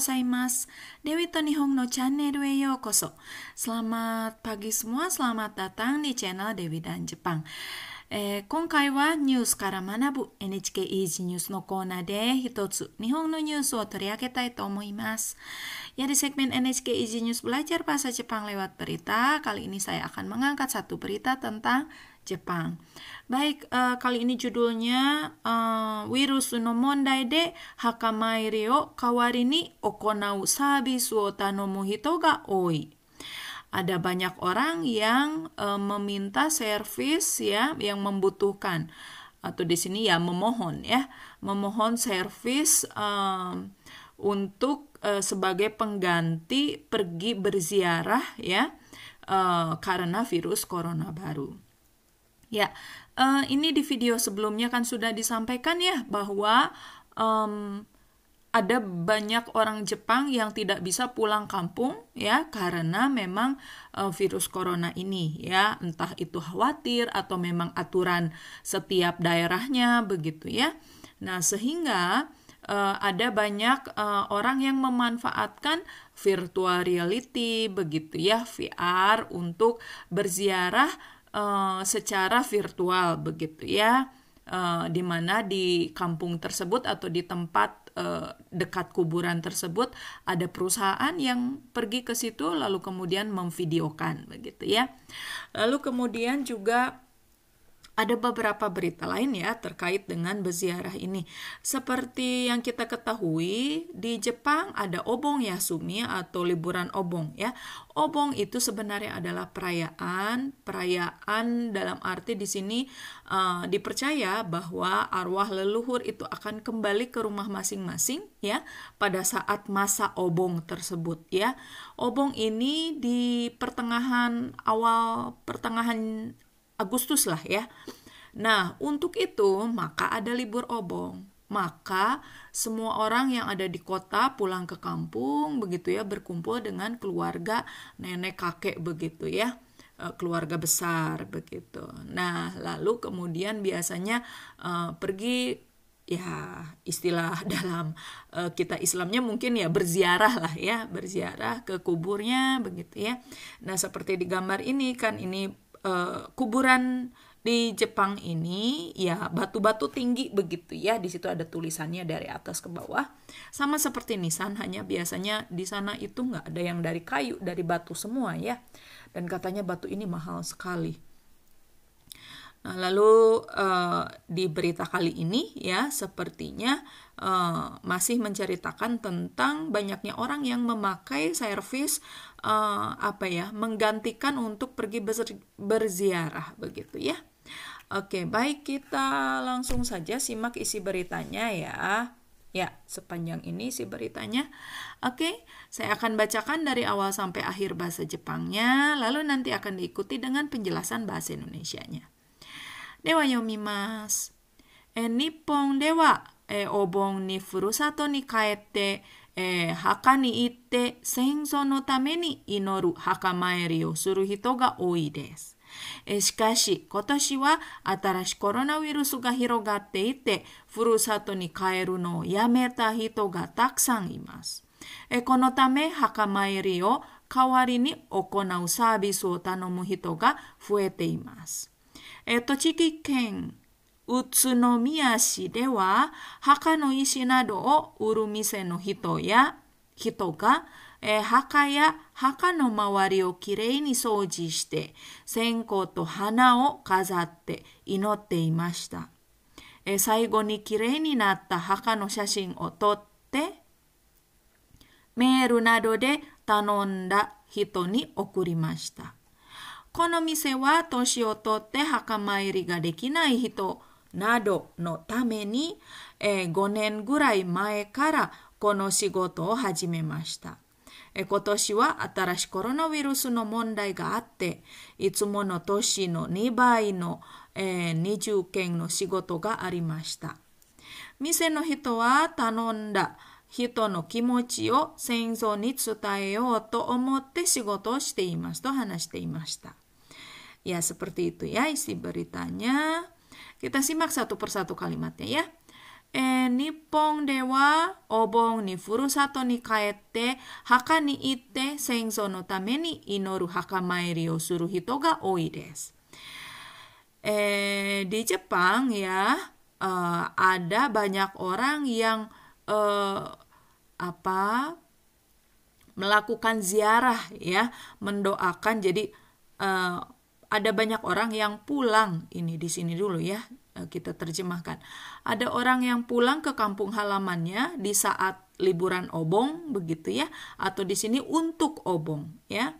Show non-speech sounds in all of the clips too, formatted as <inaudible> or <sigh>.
えー、皆さん、おはようございます。Dewi to Nihong no channel e yokoso. Selamat pagi semua, selamat datang di channel Dewi dan Jepang. えー今回はニュースから学ぶ NHK イージーニュースのコーナーで一つ日本のニュースを取り上げたいと思います。Ya di segmen NHK Easy News belajar bahasa Jepang lewat berita, kali ini saya akan mengangkat satu berita tentang Jepang. Baik, eh, kali ini judulnya eh, Virus no mondai de hakamairi o kawari ni okonau sabisu ga oi ada banyak orang yang eh, meminta servis ya yang membutuhkan atau di sini ya memohon ya memohon servis untuk eh, sebagai pengganti pergi berziarah ya eh, karena virus corona baru. Ya, eh, ini di video sebelumnya kan sudah disampaikan ya bahwa em, ada banyak orang Jepang yang tidak bisa pulang kampung ya karena memang eh, virus corona ini ya entah itu khawatir atau memang aturan setiap daerahnya begitu ya. Nah, sehingga eh, ada banyak eh, orang yang memanfaatkan virtual reality begitu ya VR untuk berziarah eh, secara virtual begitu ya. Eh, di mana di kampung tersebut atau di tempat eh, dekat kuburan tersebut ada perusahaan yang pergi ke situ lalu kemudian memvideokan begitu ya. Lalu kemudian juga ada beberapa berita lain ya terkait dengan berziarah ini. Seperti yang kita ketahui, di Jepang ada Obong Yasumi atau liburan Obong ya. Obong itu sebenarnya adalah perayaan, perayaan dalam arti di sini eh, dipercaya bahwa arwah leluhur itu akan kembali ke rumah masing-masing ya pada saat masa Obong tersebut ya. Obong ini di pertengahan awal pertengahan Agustus lah ya. Nah, untuk itu maka ada libur obong. Maka semua orang yang ada di kota pulang ke kampung begitu ya berkumpul dengan keluarga nenek kakek begitu ya Eh, keluarga besar begitu. Nah, lalu kemudian biasanya eh, pergi ya istilah <laughs> dalam eh, kita Islamnya mungkin ya berziarah lah ya berziarah ke kuburnya begitu ya. Nah seperti di gambar ini kan ini eh, kuburan di Jepang ini ya batu-batu tinggi begitu ya. Di situ ada tulisannya dari atas ke bawah. Sama seperti nisan hanya biasanya di sana itu nggak ada yang dari kayu dari batu semua ya. Dan katanya batu ini mahal sekali Nah, lalu eh, di berita kali ini ya sepertinya eh, masih menceritakan tentang banyaknya orang yang memakai servis eh, apa ya menggantikan untuk pergi ber- berziarah begitu ya. Oke, baik kita langsung saja simak isi beritanya ya. Ya, sepanjang ini isi beritanya. Oke, saya akan bacakan dari awal sampai akhir bahasa Jepangnya, lalu nanti akan diikuti dengan penjelasan bahasa Indonesianya. では読みます。え日本では、えお盆にふるさとに帰って、え墓に行って戦争のために祈る墓参りをする人が多いです。しかし、今年は新しいコロナウイルスが広がっていて、ふるさとに帰るのをやめた人がたくさんいます。このため、墓参りを代わりに行うサービスを頼む人が増えています。えー栃木県宇都宮市では墓の石などを売る店の人や人が、えー墓や墓の周りをきれいに掃除して線香と花を飾って祈っていました、えー最後にきれいになった墓の写真を撮ってメールなどで頼んだ人に送りました。この店は年を取って墓参りができない人などのために、えー5年ぐらい前からこの仕事を始めました。えー今年は新しいコロナウイルスの問題があって、いつもの年の2倍の、えー20件の仕事がありました。店の人は頼んだ人の気持ちを戦争に伝えようと思って仕事をしていますと話していました。Ya, seperti itu ya isi beritanya. Kita simak satu persatu kalimatnya ya. えー、日本ではお盆にふるさとに帰って墓に行って戦争のために祈る墓参りをする人が多いです。Eh, di Jepang ya uh, ada banyak orang yang uh, apa melakukan ziarah ya mendoakan jadi uh, ada banyak orang yang pulang ini di sini dulu ya Eh, kita terjemahkan. Ada orang yang pulang ke kampung halamannya di saat liburan obong begitu ya atau di sini untuk obong ya.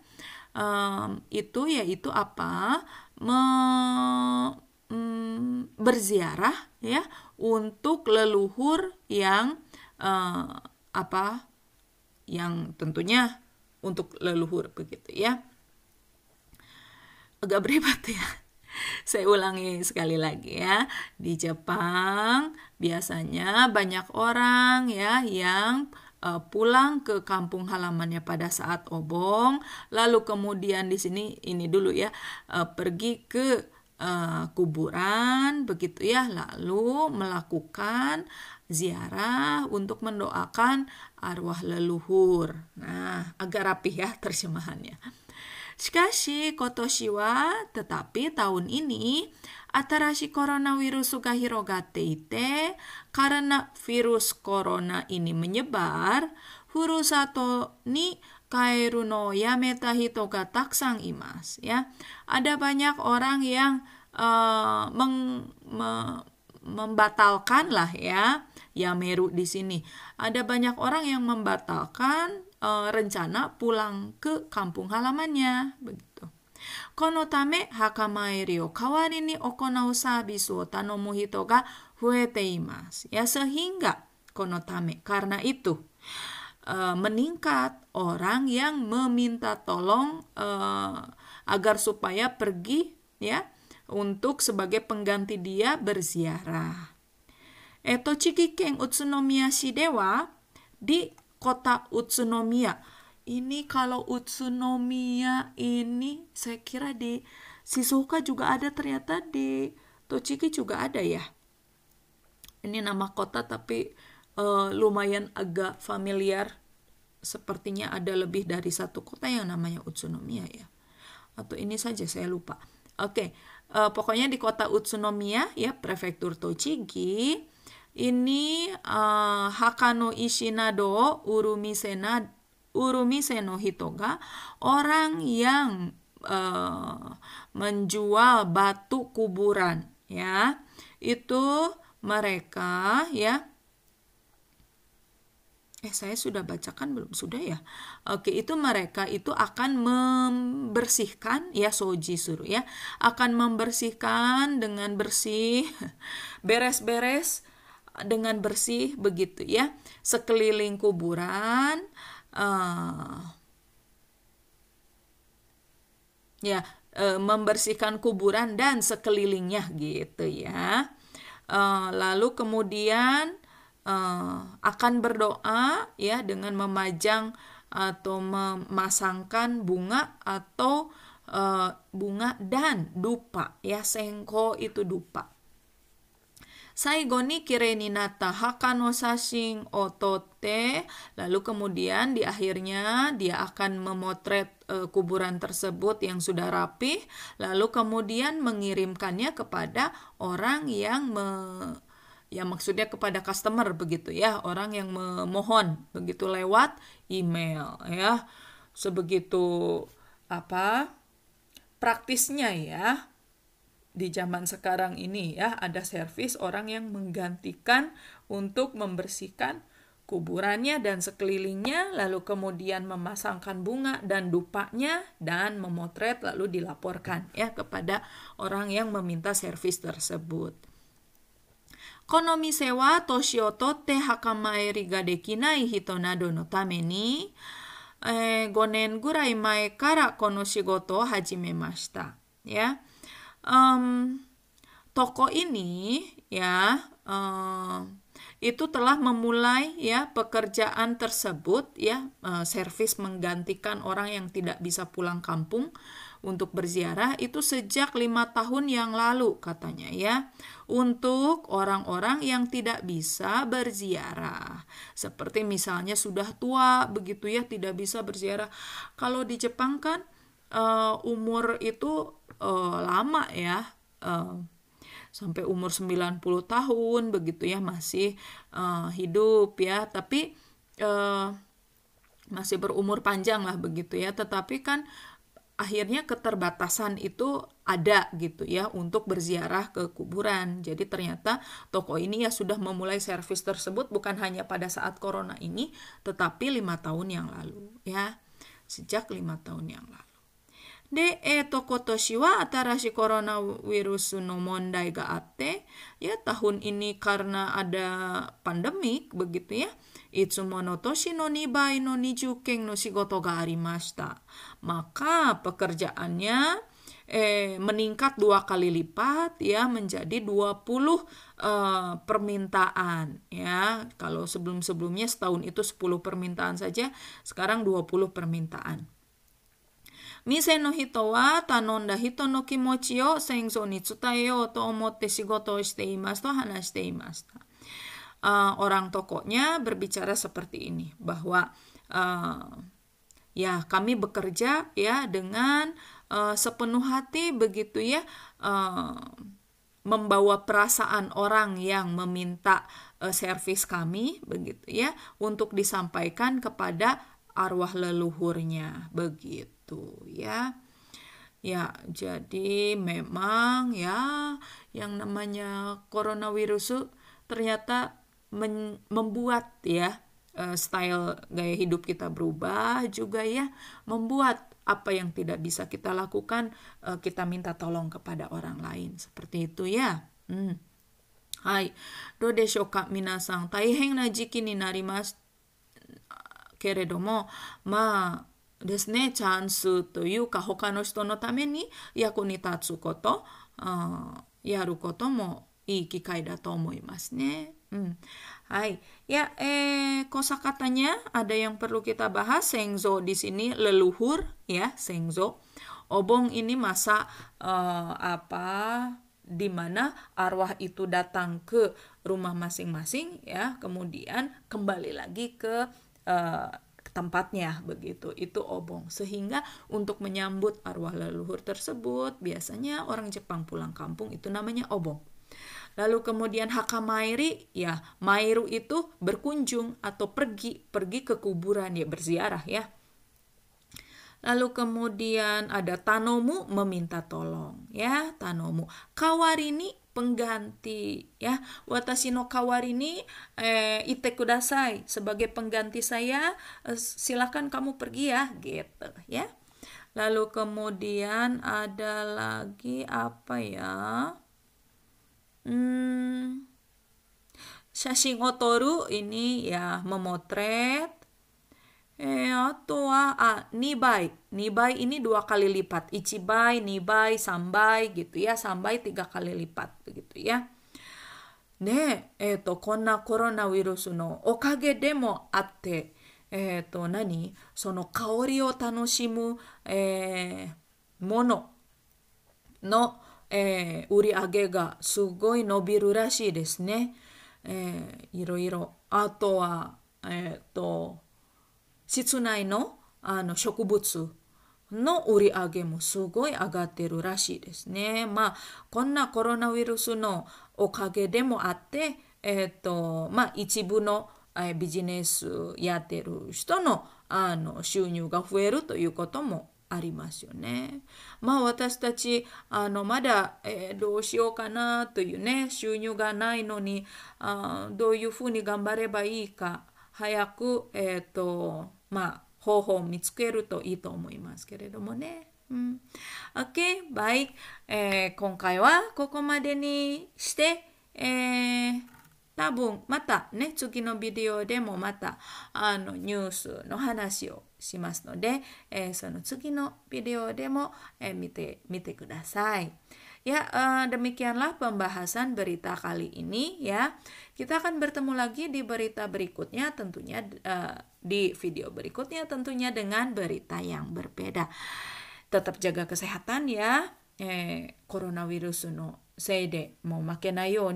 Um, itu yaitu apa? Me, um, berziarah ya untuk leluhur yang uh, apa? Yang tentunya untuk leluhur begitu ya. Agak berhebat ya <laughs> saya ulangi sekali lagi ya. Di Jepang biasanya banyak orang ya yang uh, pulang ke kampung halamannya pada saat obong, lalu kemudian di sini ini dulu ya, uh, pergi ke uh, kuburan begitu ya, lalu melakukan ziarah untuk mendoakan arwah leluhur. Nah, agak rapih ya terjemahannya. Shikashi kotoshi wa tetapi tahun ini atarashi coronavirus ga hirogatte ite karena virus corona ini menyebar furusato ni kaeru no yameta hito ga taksan imas ya ada banyak orang yang uh, meng, me, membatalkan lah ya yameru di sini ada banyak orang yang membatalkan uh, rencana pulang ke kampung halamannya begitu. Kono tame hakamaeri o kawari ni okonau sabisu o tanomu hito ga fuete imasu. Ya sehingga kono tame karena itu uh, meningkat orang yang meminta tolong uh, agar supaya pergi ya untuk sebagai pengganti dia berziarah. Eto Chikiken Utsunomiya Shidewa di kota Utsunomiya. Ini kalau Utsunomiya ini saya kira di Shizuoka juga ada ternyata di Tochigi juga ada ya. Ini nama kota tapi uh, lumayan agak familiar. Sepertinya ada lebih dari satu kota yang namanya Utsunomiya ya. Atau ini saja saya lupa. Oke, okay. uh, eh, pokoknya di kota Utsunomiya ya prefektur Tochigi ini uh, Hakano Ishinado Urumisena Urumise no Hitoga orang yang uh, menjual batu kuburan ya itu mereka ya eh saya sudah bacakan belum? Sudah ya? Oke itu mereka itu akan membersihkan ya soji suruh ya akan membersihkan dengan bersih <laughs> beres-beres dengan bersih begitu ya sekeliling kuburan uh, ya uh, membersihkan kuburan dan sekelilingnya gitu ya uh, lalu kemudian uh, akan berdoa ya dengan memajang atau memasangkan bunga atau uh, bunga dan dupa ya sengko itu dupa. Saigoni kireninata hakano sashing otote. Lalu kemudian di akhirnya dia akan memotret e, kuburan tersebut yang sudah rapih. Lalu kemudian mengirimkannya kepada orang yang me, ya maksudnya kepada customer begitu ya orang yang memohon begitu lewat email ya sebegitu apa praktisnya ya di zaman sekarang ini ya ada servis orang yang menggantikan untuk membersihkan kuburannya dan sekelilingnya lalu kemudian memasangkan bunga dan dupanya dan memotret lalu dilaporkan ya kepada orang yang meminta servis tersebut. Kono mise wa toshi o totte hakamaeri ga dekinai hito nado no tame ni eh, 5年ぐらい前からこの仕事を始めました。Ya um, toko ini ya um, itu telah memulai ya pekerjaan tersebut ya uh, servis menggantikan orang yang tidak bisa pulang kampung untuk berziarah itu sejak lima tahun yang lalu katanya ya. Untuk orang-orang yang tidak bisa berziarah. Seperti misalnya sudah tua begitu ya tidak bisa berziarah. Kalau di Jepang kan uh, umur itu uh, lama ya uh, sampai umur 90 tahun begitu ya masih uh, hidup ya. Tapi uh, masih berumur panjang lah begitu ya. Tetapi kan akhirnya keterbatasan itu ada gitu ya untuk berziarah ke kuburan. Jadi ternyata toko ini ya sudah memulai servis tersebut bukan hanya pada saat corona ini, tetapi lima tahun yang lalu ya sejak lima tahun yang lalu. De e toko toshiwa atarashi corona virus no mondai ga ate ya tahun ini karena ada pandemik begitu ya いつもの年の2倍の20件の仕事がありました。Maka pekerjaannya eh, meningkat dua kali lipat ya menjadi 20 uh, permintaan ya. Kalau sebelum-sebelumnya setahun itu 10 permintaan saja, sekarang 20 permintaan. 店の人は頼んだ人の気持ちを戦争に伝えようと Uh, orang tokonya berbicara seperti ini bahwa uh, ya kami bekerja ya dengan uh, sepenuh hati begitu ya uh, membawa perasaan orang yang meminta uh, servis kami begitu ya untuk disampaikan kepada arwah leluhurnya begitu gitu ya. Ya, jadi memang ya yang namanya coronavirus ternyata men membuat ya uh, style gaya hidup kita berubah juga ya, membuat apa yang tidak bisa kita lakukan uh, kita minta tolong kepada orang lain seperti itu ya. Hmm. Hai, do desho ka minasan taihen na jiki ni narimasu けれどもまあですね、チャンスというか他の人のために役に立つこと、あやることもいい機会だと思いますね。 Hmm. Hai, ya eh kosakatanya ada yang perlu kita bahas. Sengzo di sini leluhur ya, sengzo. Obong ini masa uh, apa di mana arwah itu datang ke rumah masing-masing ya, kemudian kembali lagi ke uh, tempatnya begitu itu obong sehingga untuk menyambut arwah leluhur tersebut biasanya orang Jepang pulang kampung itu namanya obong lalu kemudian hakamairi ya mairu itu berkunjung atau pergi pergi ke kuburan ya berziarah ya. Lalu kemudian ada tanomu meminta tolong ya tanomu. Kawarini pengganti ya. Watashi no kawarini eh, ite kudasai sebagai pengganti saya eh, silakan kamu pergi ya gitu ya. Lalu kemudian ada lagi apa ya hmm shashin otoru ini ya memotret Eh, atau ah, nibai. Nibai ini dua kali lipat. Ichibai, nibai, sambai gitu ya. Sambai tiga kali lipat begitu ya. Ne, eto, konna coronavirus no okage demo atte, eto, nani? Sono kaori o tanoshimu, eh, mono no, eh, 売り上げがすごい伸びるらしいですね。えー、いろいろ。あとは、えっ、ー、と、室内のあの植物の売り上げもすごい上がってるらしいですね。まあ、こんなコロナウイルスのおかげでもあって、えっ、ー、と、まあ、一部の、えビジネスやってる人のあの収入が増えるということもありますよね。まあ私たちあのまだ、えー、どうしようかなというね収入がないのにあどういうふうに頑張ればいいか早く、え、ー、とまあ、方法を見つけるといいと思いますけれどもね。うん、OK、baik、えー、今回はここまでにして、えー、多分またね、次のビデオでもまたあのニュースの話をしますので、えー、その次のビデオでも、えー、見てみてください。Ya, uh, demikianlah pembahasan berita kali ini ya. Kita akan bertemu lagi di berita berikutnya tentunya uh, di video berikutnya tentunya dengan berita yang berbeda. tetap jaga kesehatan ya. Eh, coronavirus no せいでもう負けないよ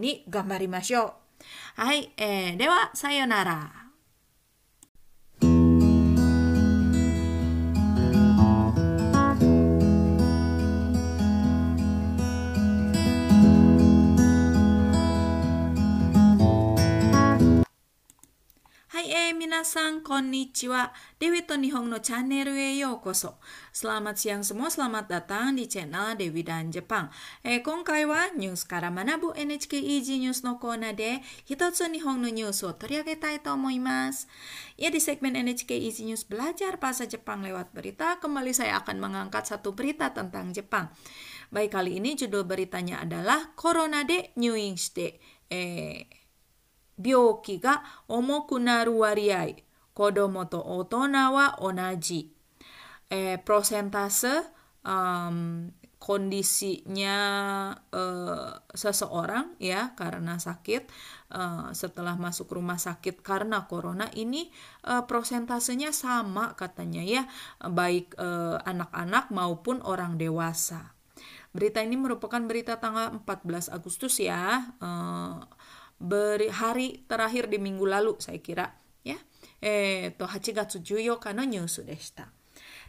はい、えー、では、さよなら。皆さん、こんにちは。デビと日本のチャンネルへようこそ。Selamat siang semua, selamat datang di channel Dewi dan Jepang。えー、今回はニュースから学ぶ NHK Easy News のコーナーで一つ日本のニュースを取り上げたいと思います。Ya di segmen NHK Easy News belajar bahasa Jepang lewat berita, kembali saya akan mengangkat satu berita tentang Jepang. Baik kali ini judul beritanya adalah Corona de Nyuing shite. Eh, 病気が重くなる割合、子供と大人は同じ。Eh, prosentase um, kondisinya uh, seseorang ya karena sakit uh, setelah masuk rumah sakit karena corona ini uh, prosentasenya sama katanya ya baik anak-anak uh, maupun orang dewasa. Berita ini merupakan berita tanggal 14 Agustus ya. Beri, hari terakhir di minggu lalu saya kira ya. Eh, to 8月14日のニュースでした。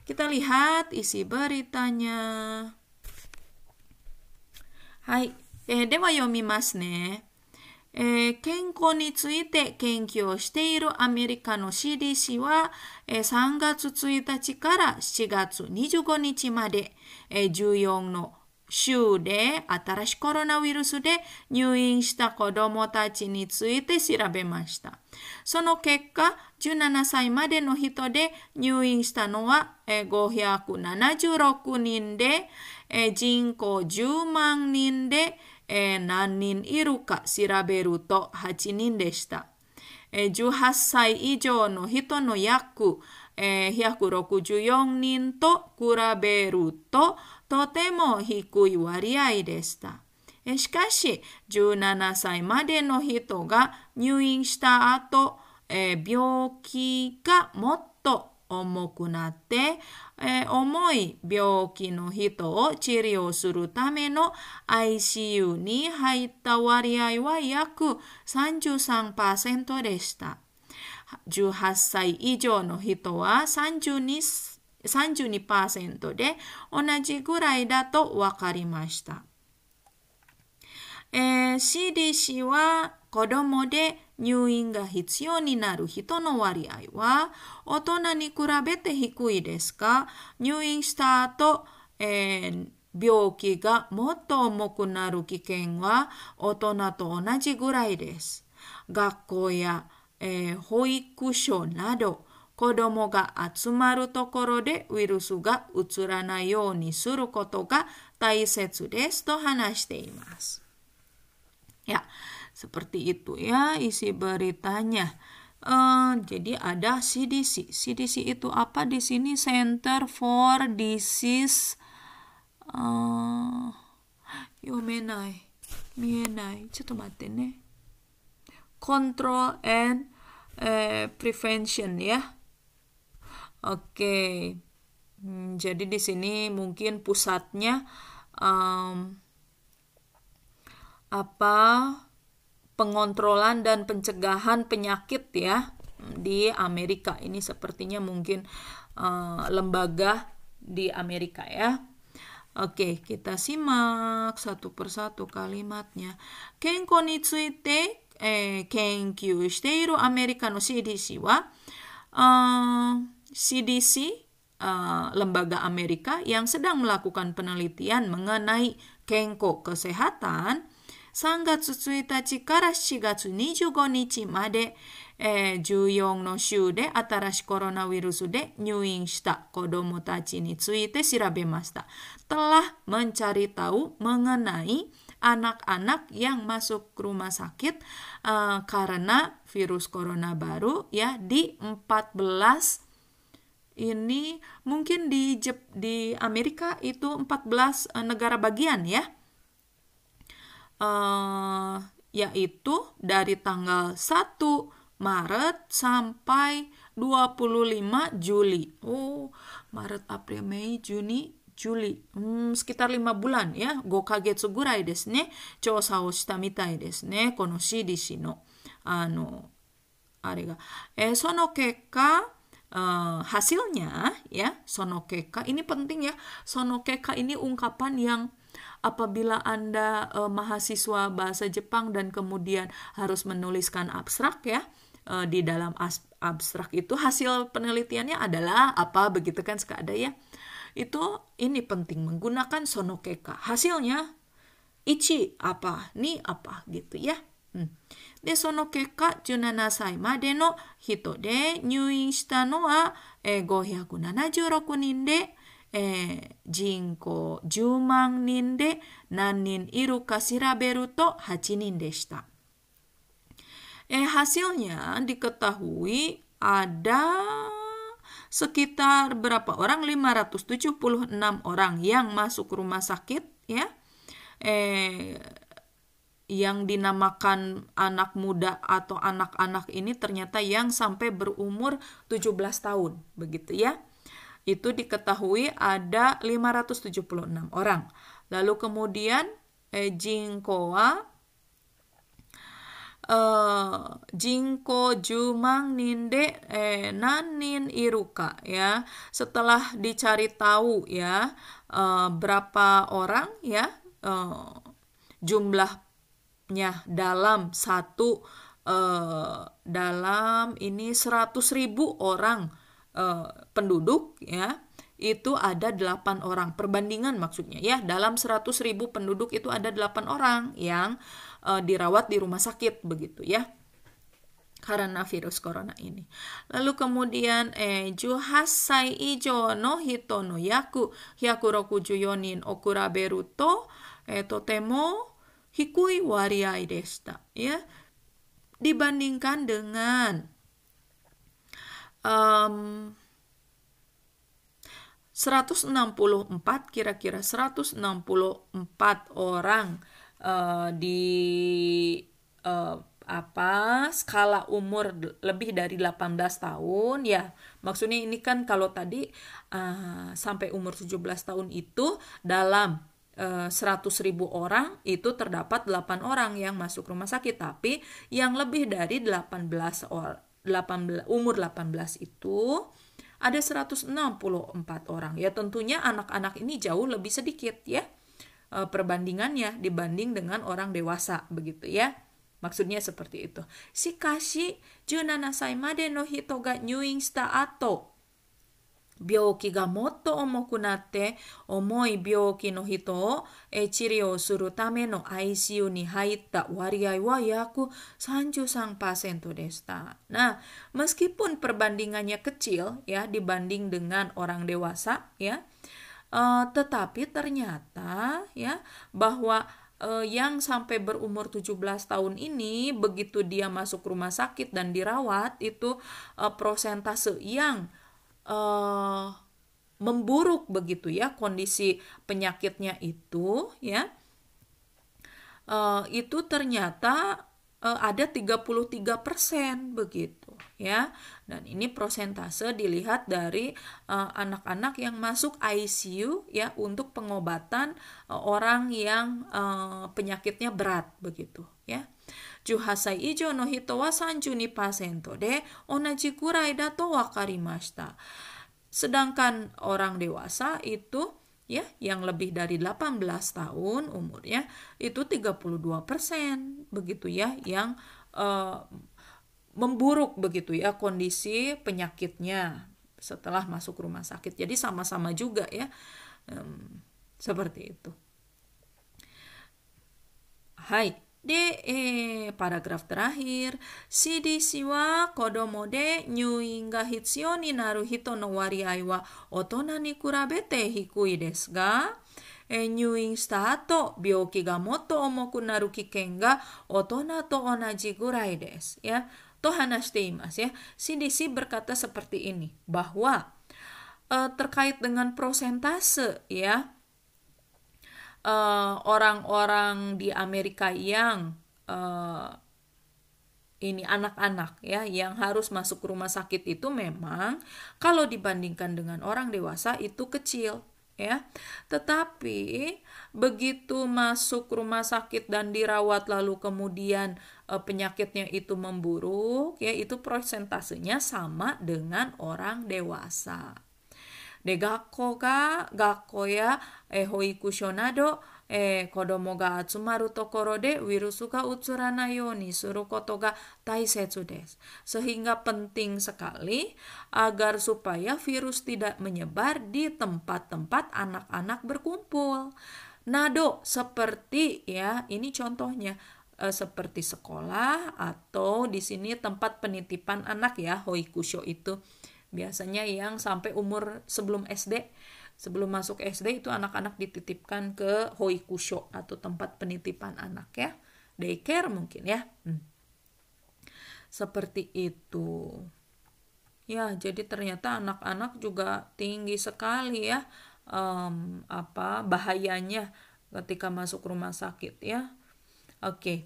Kita lihat isi beritanya. はい。えー、では読みますね。えー、健康について研究をしているアメリカの CDC は、えー、3月1日から7月25日まで、えー、14の州で新しいコロナウイルスで入院した子供たちについて調べました。その結果、17歳までの人で入院したのは576人で、人口10万人で何人いるか調べると8人でした。18歳以上の人の約164人と比べるととても低い割合でした。しかし、17歳までの人が入院した後、え病気がもっと重くなって、え重い病気の人を治療するための ICU に入った割合は約33%でした。18歳以上の人は32 32%で同じぐらいだと分かりました。えー、CDC は子供で入院が必要になる人の割合は大人に比べて低いですが、入院した後、えー、病気がもっと重くなる危険は大人と同じぐらいです。学校や、えー、保育所など子供が集まるところでウイルスがうつらないようにすることが大切ですと話しています。Ya, seperti itu ya isi beritanya. Uh, jadi ada CDC. CDC itu apa di sini? Center for Disease. Uh, 読めない。見えない。ちょっと待ってね。Control and、uh, Prevention ya. Oke, hmm, jadi di sini mungkin pusatnya um, apa pengontrolan dan pencegahan penyakit ya di Amerika ini sepertinya mungkin uh, lembaga di Amerika ya. Oke, kita simak satu persatu kalimatnya. Kenko ni tsuite no CDC wa uh, CDC, uh, eh, lembaga Amerika yang sedang melakukan penelitian mengenai kengko kesehatan, 3月1日から7月25日まで、えー、14の州で新しいコロナウイルスで入院した子供たちについて調べました。telah mencari tahu mengenai anak-anak yang masuk rumah sakit uh, karena virus corona baru ya di 14 ini mungkin di Jep, di Amerika itu 14 uh, negara bagian ya. Uh, yaitu dari tanggal 1 Maret sampai 25 Juli. Oh, Maret, April, Mei, Juni, Juli, hmm, sekitar lima bulan ya, go kagetsu gurai desu ne, chosa o shita mitai desu ne, kono CDC no, ano, are ga. Eh, sono keka, uh, hasilnya ya, sono keka, ini penting ya, sono keka ini ungkapan yang apabila Anda uh, mahasiswa bahasa Jepang dan kemudian harus menuliskan abstrak ya, uh, di dalam abstrak itu hasil penelitiannya adalah apa begitu kan suka ada ya itu ini penting menggunakan sonokeka. Hasilnya ichi apa, ni apa gitu ya. Hmm. De sono keka 17歳までの人で入院したのは、えー、576人で、えー、人口10万人で何人いるか調べると8人でした。Eh, hasilnya diketahui ada sekitar berapa orang 576 orang yang masuk rumah sakit ya eh yang dinamakan anak muda atau anak-anak ini ternyata yang sampai berumur 17 tahun begitu ya. Itu diketahui ada 576 orang. Lalu kemudian eh, Jingkoa uh, jingko jumang ninde eh, nanin iruka ya. Setelah dicari tahu ya uh, berapa orang ya uh, jumlahnya dalam satu uh, dalam ini seratus ribu orang uh, penduduk ya itu ada 8 orang perbandingan maksudnya ya dalam seratus ribu penduduk itu ada 8 orang yang uh, dirawat di rumah sakit begitu ya karena virus corona ini. Lalu kemudian eh juhasai ijo no hito no yaku hyakurokujuyonin okuraberu to eh, totemo hikui wariai desta ya. Dibandingkan dengan um, 164 kira-kira 164 orang uh, di uh, apa skala umur lebih dari 18 tahun ya. Maksudnya ini kan kalau tadi uh, sampai umur 17 tahun itu dalam Eh, 100 ribu orang itu terdapat 8 orang yang masuk rumah sakit. Tapi yang lebih dari 18 or, 18 umur 18 itu ada 164 orang. Ya tentunya anak-anak ini jauh lebih sedikit ya eh, perbandingannya dibanding dengan orang dewasa begitu ya. Maksudnya seperti itu. Si juna nasai made no hitoga nyuing sta ato. 病気がもっと重くなって重い病気の人を治療するための ICU に入った割合は約33%でした。Nah, meskipun perbandingannya kecil ya dibanding dengan orang dewasa ya, Uh, tetapi ternyata ya bahwa uh, yang sampai berumur 17 tahun ini begitu dia masuk rumah sakit dan dirawat itu uh, prosentase yang uh, memburuk begitu ya kondisi penyakitnya itu ya uh, itu ternyata uh, ada 33% begitu ya. Dan ini prosentase dilihat dari anak-anak uh, yang masuk ICU ya untuk pengobatan uh, orang yang uh, penyakitnya berat begitu ya. 18歳以上の人は32%で同じくらいだと分かりました。Sedangkan orang dewasa itu ya yang lebih dari 18 tahun umurnya itu 32% begitu ya yang uh, memburuk begitu ya kondisi penyakitnya setelah masuk rumah sakit. Jadi sama-sama juga ya um, seperti itu. Hai. で、えー、パラグラフ terakhir CDC は子供で入院が必要になる人の割合は大人に比べて低いですが、えー、入院した後病気がもっと重くなる危険が大人と同じぐらいです。Ya, to hanashite imasu ya. CDC berkata seperti ini bahwa uh, terkait dengan prosentase ya Eh, orang-orang uh, di Amerika yang uh, ini anak-anak ya yang harus masuk rumah sakit itu memang kalau dibandingkan dengan orang dewasa itu kecil ya. Tetapi begitu masuk rumah sakit dan dirawat lalu kemudian e, penyakitnya itu memburuk, ya itu prosentasenya sama dengan orang dewasa. De gakko ga gakko ya e hoikusho nado えー、子供が集まるところでウイルスが移らないようにすることが大切です。Sehingga penting sekali agar supaya virus tidak menyebar di tempat-tempat anak-anak berkumpul. Nado seperti ya, ini contohnya eh, seperti sekolah atau di sini tempat penitipan anak ya, hoikusho itu biasanya yang sampai umur sebelum SD sebelum masuk SD itu anak-anak dititipkan ke hoikusho atau tempat penitipan anak ya daycare mungkin ya hmm. seperti itu ya jadi ternyata anak-anak juga tinggi sekali ya um, apa bahayanya ketika masuk rumah sakit ya oke okay.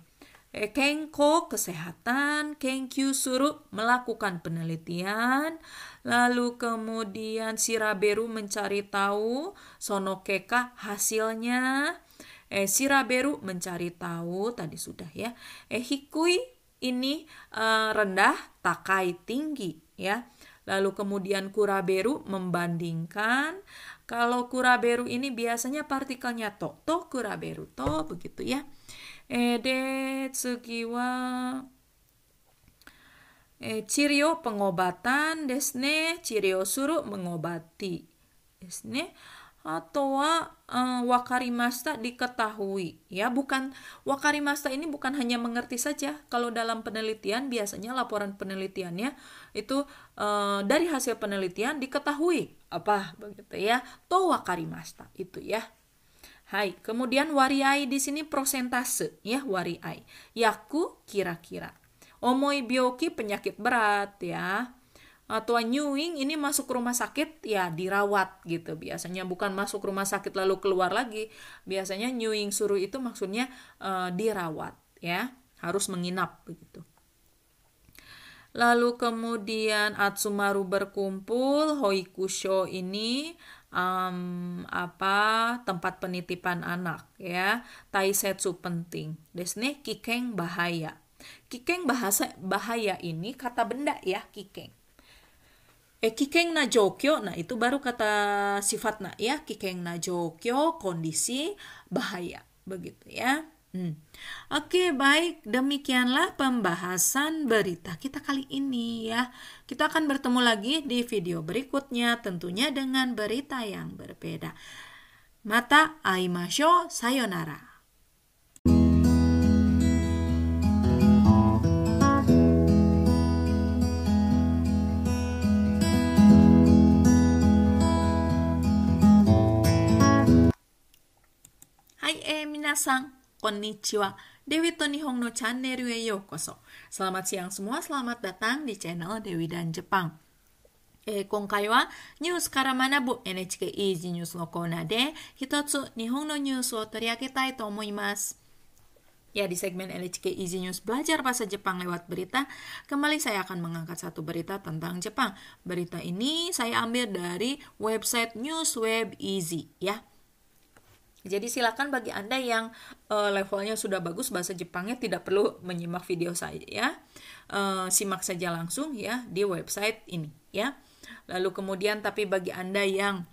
Eh, Kenko kesehatan, Kenkyu suruh melakukan penelitian, lalu kemudian Siraberu mencari tahu, Sonokeka hasilnya, eh, Siraberu mencari tahu, tadi sudah ya, eh, Hikui ini uh, rendah, Takai tinggi ya. Lalu kemudian kuraberu membandingkan. Kalau kuraberu ini biasanya partikelnya to, to kuraberu to begitu ya. えー、で、次は、えー、治療 pengobatan ですね。治療する mengobati ですね。あとは、uh, wakarimasta diketahui. Ya, bukan wakarimasta ini bukan hanya mengerti saja. Kalau dalam penelitian biasanya laporan penelitiannya itu uh, dari hasil penelitian diketahui apa begitu ya. To wakarimasta itu ya. Hai, kemudian wariai di sini prosentase ya wariai. Yaku kira-kira. Omoi bioki penyakit berat ya. Atau nyuing ini masuk rumah sakit ya dirawat gitu. Biasanya bukan masuk rumah sakit lalu keluar lagi. Biasanya nyuing suruh itu maksudnya uh, dirawat ya. Harus menginap begitu. Lalu kemudian Atsumaru berkumpul, Hoikusho ini um, apa tempat penitipan anak ya. Taisetsu penting. Desne kikeng bahaya. Kikeng bahasa bahaya ini kata benda ya kikeng. Eh kikeng na jokyo nah itu baru kata sifat na ya. Kikeng na jokyo kondisi bahaya begitu ya Hmm. Oke, baik. Demikianlah pembahasan berita kita kali ini ya. Kita akan bertemu lagi di video berikutnya tentunya dengan berita yang berbeda. Mata aimasho sayonara. Hai eh minasang. Konnichiwa. Dewi to Nihong no Channel e yokoso. Selamat siang semua, selamat datang di channel Dewi dan Jepang. えー、今回はニュースから学ぶ NHK Easy ニュースのコーナーで一つ日本のニュースを取り上げたいと思います。Ya, di segmen NHK Easy News Belajar Bahasa Jepang lewat berita, kembali saya akan mengangkat satu berita tentang Jepang. Berita ini saya ambil dari website Newsweb Easy, ya. Jadi silakan bagi Anda yang uh, levelnya sudah bagus bahasa Jepangnya tidak perlu menyimak video saya ya. Uh, simak saja langsung ya di website ini ya. Lalu kemudian tapi bagi Anda yang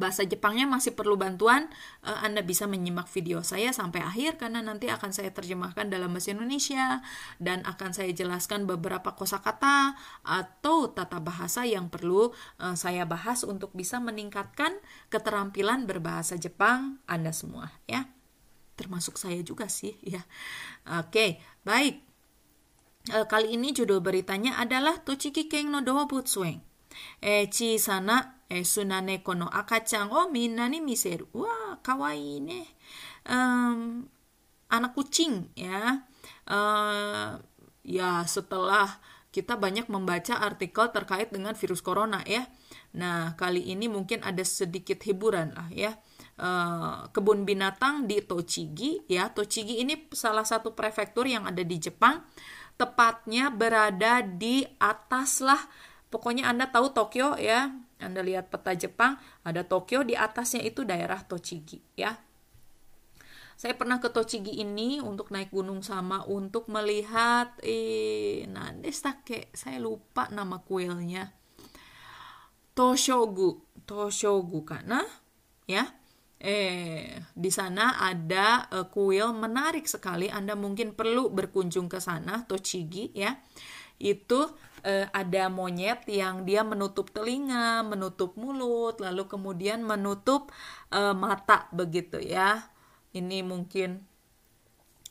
bahasa Jepangnya masih perlu bantuan, eh, Anda bisa menyimak video saya sampai akhir karena nanti akan saya terjemahkan dalam bahasa Indonesia dan akan saya jelaskan beberapa kosakata atau tata bahasa yang perlu eh, saya bahas untuk bisa meningkatkan keterampilan berbahasa Jepang Anda semua ya. Termasuk saya juga sih <laughs> ya. Oke, baik. Eh, kali ini judul beritanya adalah Tochiki Keng no Dobutsu Eh, Chisana えー、スナネコの赤ちゃんをみんなに見せる。Wah, kawaii nih. Um, anak kucing ya. Uh, ya setelah kita banyak membaca artikel terkait dengan virus corona ya. Nah, kali ini mungkin ada sedikit hiburan lah ya. Uh, kebun binatang di Tochigi ya. Tochigi ini salah satu prefektur yang ada di Jepang. Tepatnya berada di atas lah. Pokoknya Anda tahu Tokyo ya anda lihat peta Jepang, ada Tokyo di atasnya itu daerah Tochigi ya. Saya pernah ke Tochigi ini untuk naik gunung sama untuk melihat eh nandestake saya lupa nama kuilnya. Toshogu, Toshogu karena ya. Eh, di sana ada uh, kuil menarik sekali. Anda mungkin perlu berkunjung ke sana, Tochigi ya. Itu uh, ada monyet yang dia menutup telinga, menutup mulut, lalu kemudian menutup uh, mata begitu ya. Ini mungkin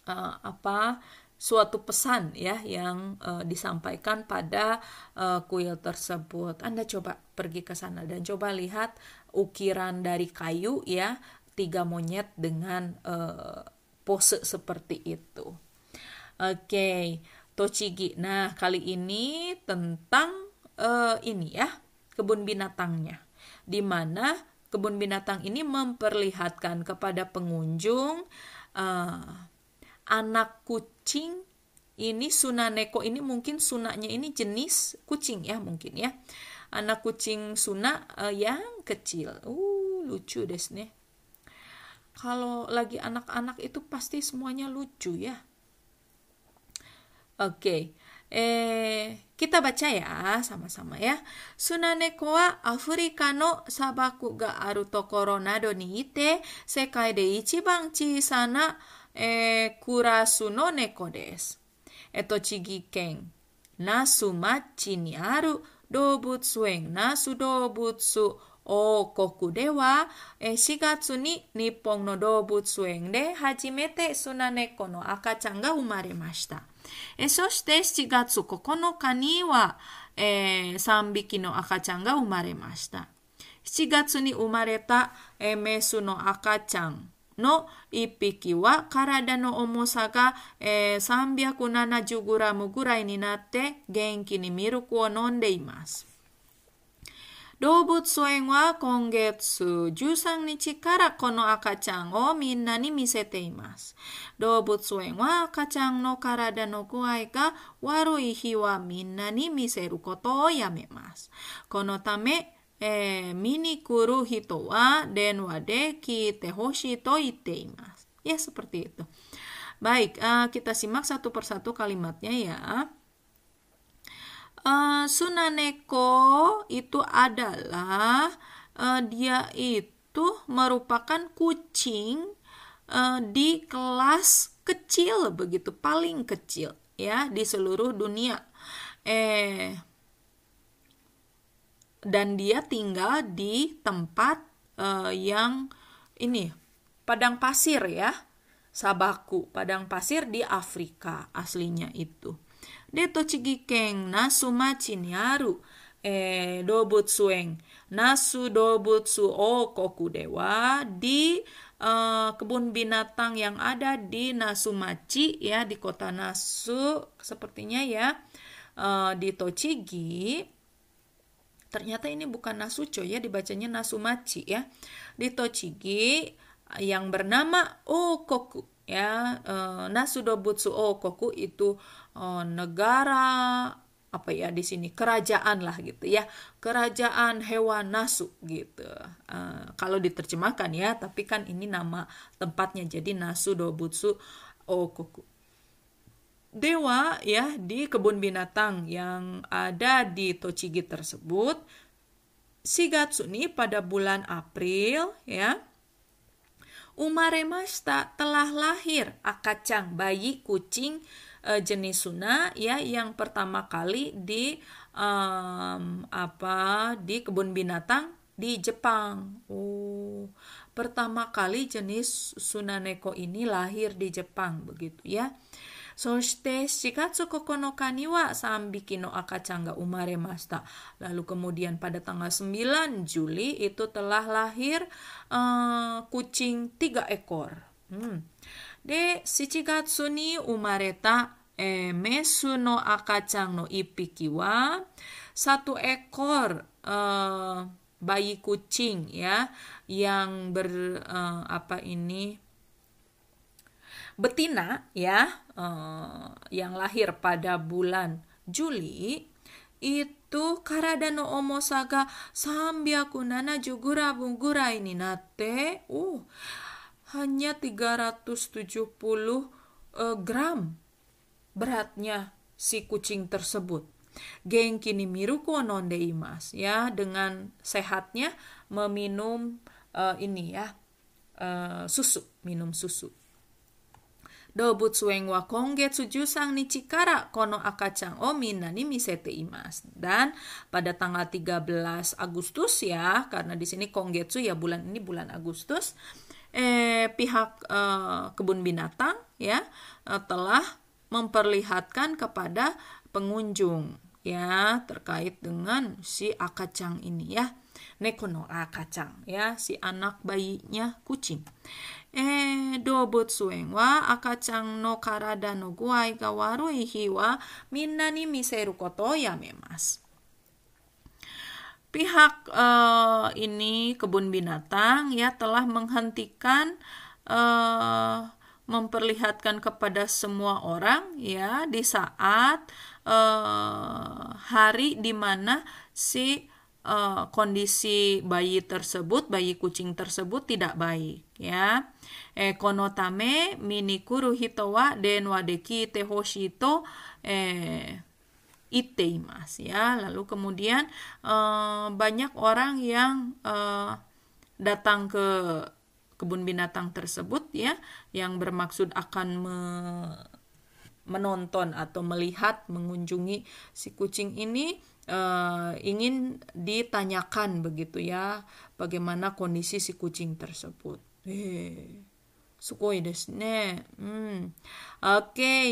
uh, apa suatu pesan ya yang uh, disampaikan pada uh, kuil tersebut. Anda coba pergi ke sana dan coba lihat ukiran dari kayu ya tiga monyet dengan uh, pose seperti itu. Oke. Okay. Tochigi. Nah, kali ini tentang uh, ini ya, kebun binatangnya. Di mana kebun binatang ini memperlihatkan kepada pengunjung uh, anak kucing ini sunaneko ini mungkin sunaknya ini jenis kucing ya mungkin ya. Anak kucing sunak uh, yang kecil. Uh, lucu deh nih. Kalau lagi anak-anak itu pasti semuanya lucu ya Oke. Okay. Eh, kita baca ya sama-sama ya. Sunaneko wa Afrika no sabaku ga aru tokoro nado ni ite sekai de ichiban chisana eh, kurasu no neko desu. Eto chigi ken nasu machi ni aru dobutsu en nasu dobutsu 王国では、4月に日本の動物園で初めてスナネコの赤ちゃんが生まれました。えそして7月9日には、えー、3匹の赤ちゃんが生まれました。7月に生まれた、え、メスの赤ちゃんの1匹は体の重さが、え、370g ぐらいになって元気にミルクを飲んでいます。動物園は今月13日からこの赤ちゃんをみんなに見せています。動物園は赤ちゃんの体の具合が悪い日はみんなに見せることをやめます。このため、えー、見に来る人は電話で聞いてほしいと言っています。Ya, seperti itu. Baik, uh, kita simak satu persatu kalimatnya ya. uh, Sunaneko itu adalah uh, dia itu merupakan kucing uh, di kelas kecil begitu paling kecil ya di seluruh dunia. Eh dan dia tinggal di tempat uh, yang ini padang pasir ya sabaku padang pasir di Afrika aslinya itu で、栃木県那須町にある、えー、動物園、那須動物王国では、di uh, kebun binatang yang ada di Nasumachi ya di kota Nasu sepertinya ya uh, di Tochigi ternyata ini bukan Nasucho ya dibacanya Nasumachi ya di Tochigi yang bernama Okoku ya. Uh, Nasudobutsu Okoku itu uh, negara apa ya di sini kerajaan lah gitu ya. Kerajaan hewan nasu gitu. Uh, kalau diterjemahkan ya tapi kan ini nama tempatnya jadi nasu dobutsu okoku. Dewa ya di kebun binatang yang ada di Tochigi tersebut Shigatsu nih pada bulan April ya Umaremashita telah lahir akacang bayi kucing uh, jenis suna ya yang pertama kali di um, apa di kebun binatang di Jepang. Oh, pertama kali jenis sunaneko ini lahir di Jepang begitu ya. そして4月9日には3匹の赤ちゃんが生まれました。Lalu kemudian pada tanggal 9 Juli itu telah lahir uh, kucing 3 ekor. Hmm. で、7月に生まれた、えー、メスの赤ちゃんの1匹は、satu ekor uh, bayi kucing ya yang ber uh, apa ini betina ya uh, yang lahir pada bulan Juli itu karada no omosa ga 370 gurai ni natte uh hanya 370 uh, gram beratnya si kucing tersebut. Genki ni miruku nonde imas ya dengan sehatnya meminum uh, ini ya uh, susu minum susu. Dobut sueng wa kongetsu jusang ni cikara kono akacang o minna ni misete imas. Dan pada tanggal 13 Agustus ya, karena di sini kongetsu ya bulan ini bulan Agustus, eh pihak eh, kebun binatang ya eh, telah memperlihatkan kepada pengunjung ya terkait dengan si akacang ini ya nekono akacang ya si anak bayinya kucing えー、動物園は赤ちゃんの体の具合が悪い日はみんなに見せることをやめます。Pihak uh, ini kebun binatang ya telah menghentikan uh, memperlihatkan kepada semua orang ya di saat uh, hari di mana si uh, kondisi bayi tersebut, bayi kucing tersebut tidak baik ya. E kono tame minikuru hito wa den wa deki te hoshi to eh iteimas ya. Lalu kemudian uh, banyak orang yang uh, datang ke kebun binatang tersebut ya yang bermaksud akan me menonton atau melihat mengunjungi si kucing ini uh, ingin ditanyakan begitu ya bagaimana kondisi si kucing tersebut. Eh, ne. Hmm. Oke, okay.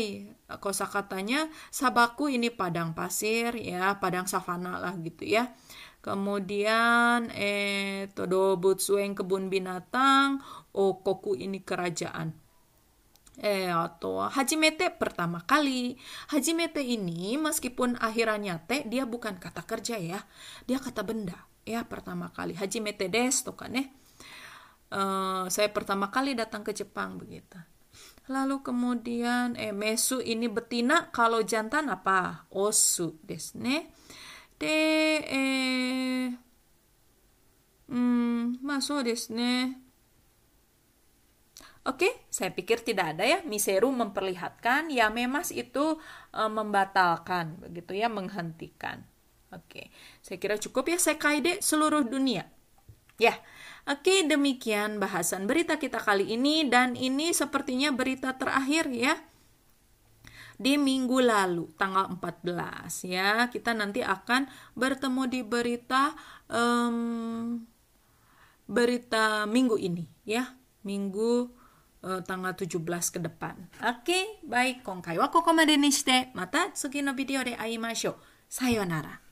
kosakatanya sabaku ini padang pasir ya, padang savana lah gitu ya. Kemudian eh todobutsueng kebun binatang, okoku ini kerajaan eh atau hajimete pertama kali. Hajimete ini meskipun akhirannya te dia bukan kata kerja ya. Dia kata benda ya pertama kali. Hajimete des tuh kan ya. Uh, saya pertama kali datang ke Jepang begitu. Lalu kemudian eh mesu ini betina kalau jantan apa? Osu desne. De eh hmm, masuk desne. Oke, saya pikir tidak ada ya. Miseru memperlihatkan, ya memas itu e, membatalkan, begitu ya, menghentikan. Oke, saya kira cukup ya sekaide seluruh dunia. Ya, oke demikian bahasan berita kita kali ini dan ini sepertinya berita terakhir ya di minggu lalu tanggal 14 ya kita nanti akan bertemu di berita um, berita minggu ini ya minggu uh, tanggal 17 ke depan. Oke, okay, baik. Kongkai wa kokomade ni shite, mata tsuki no video de aimashou. Sayonara.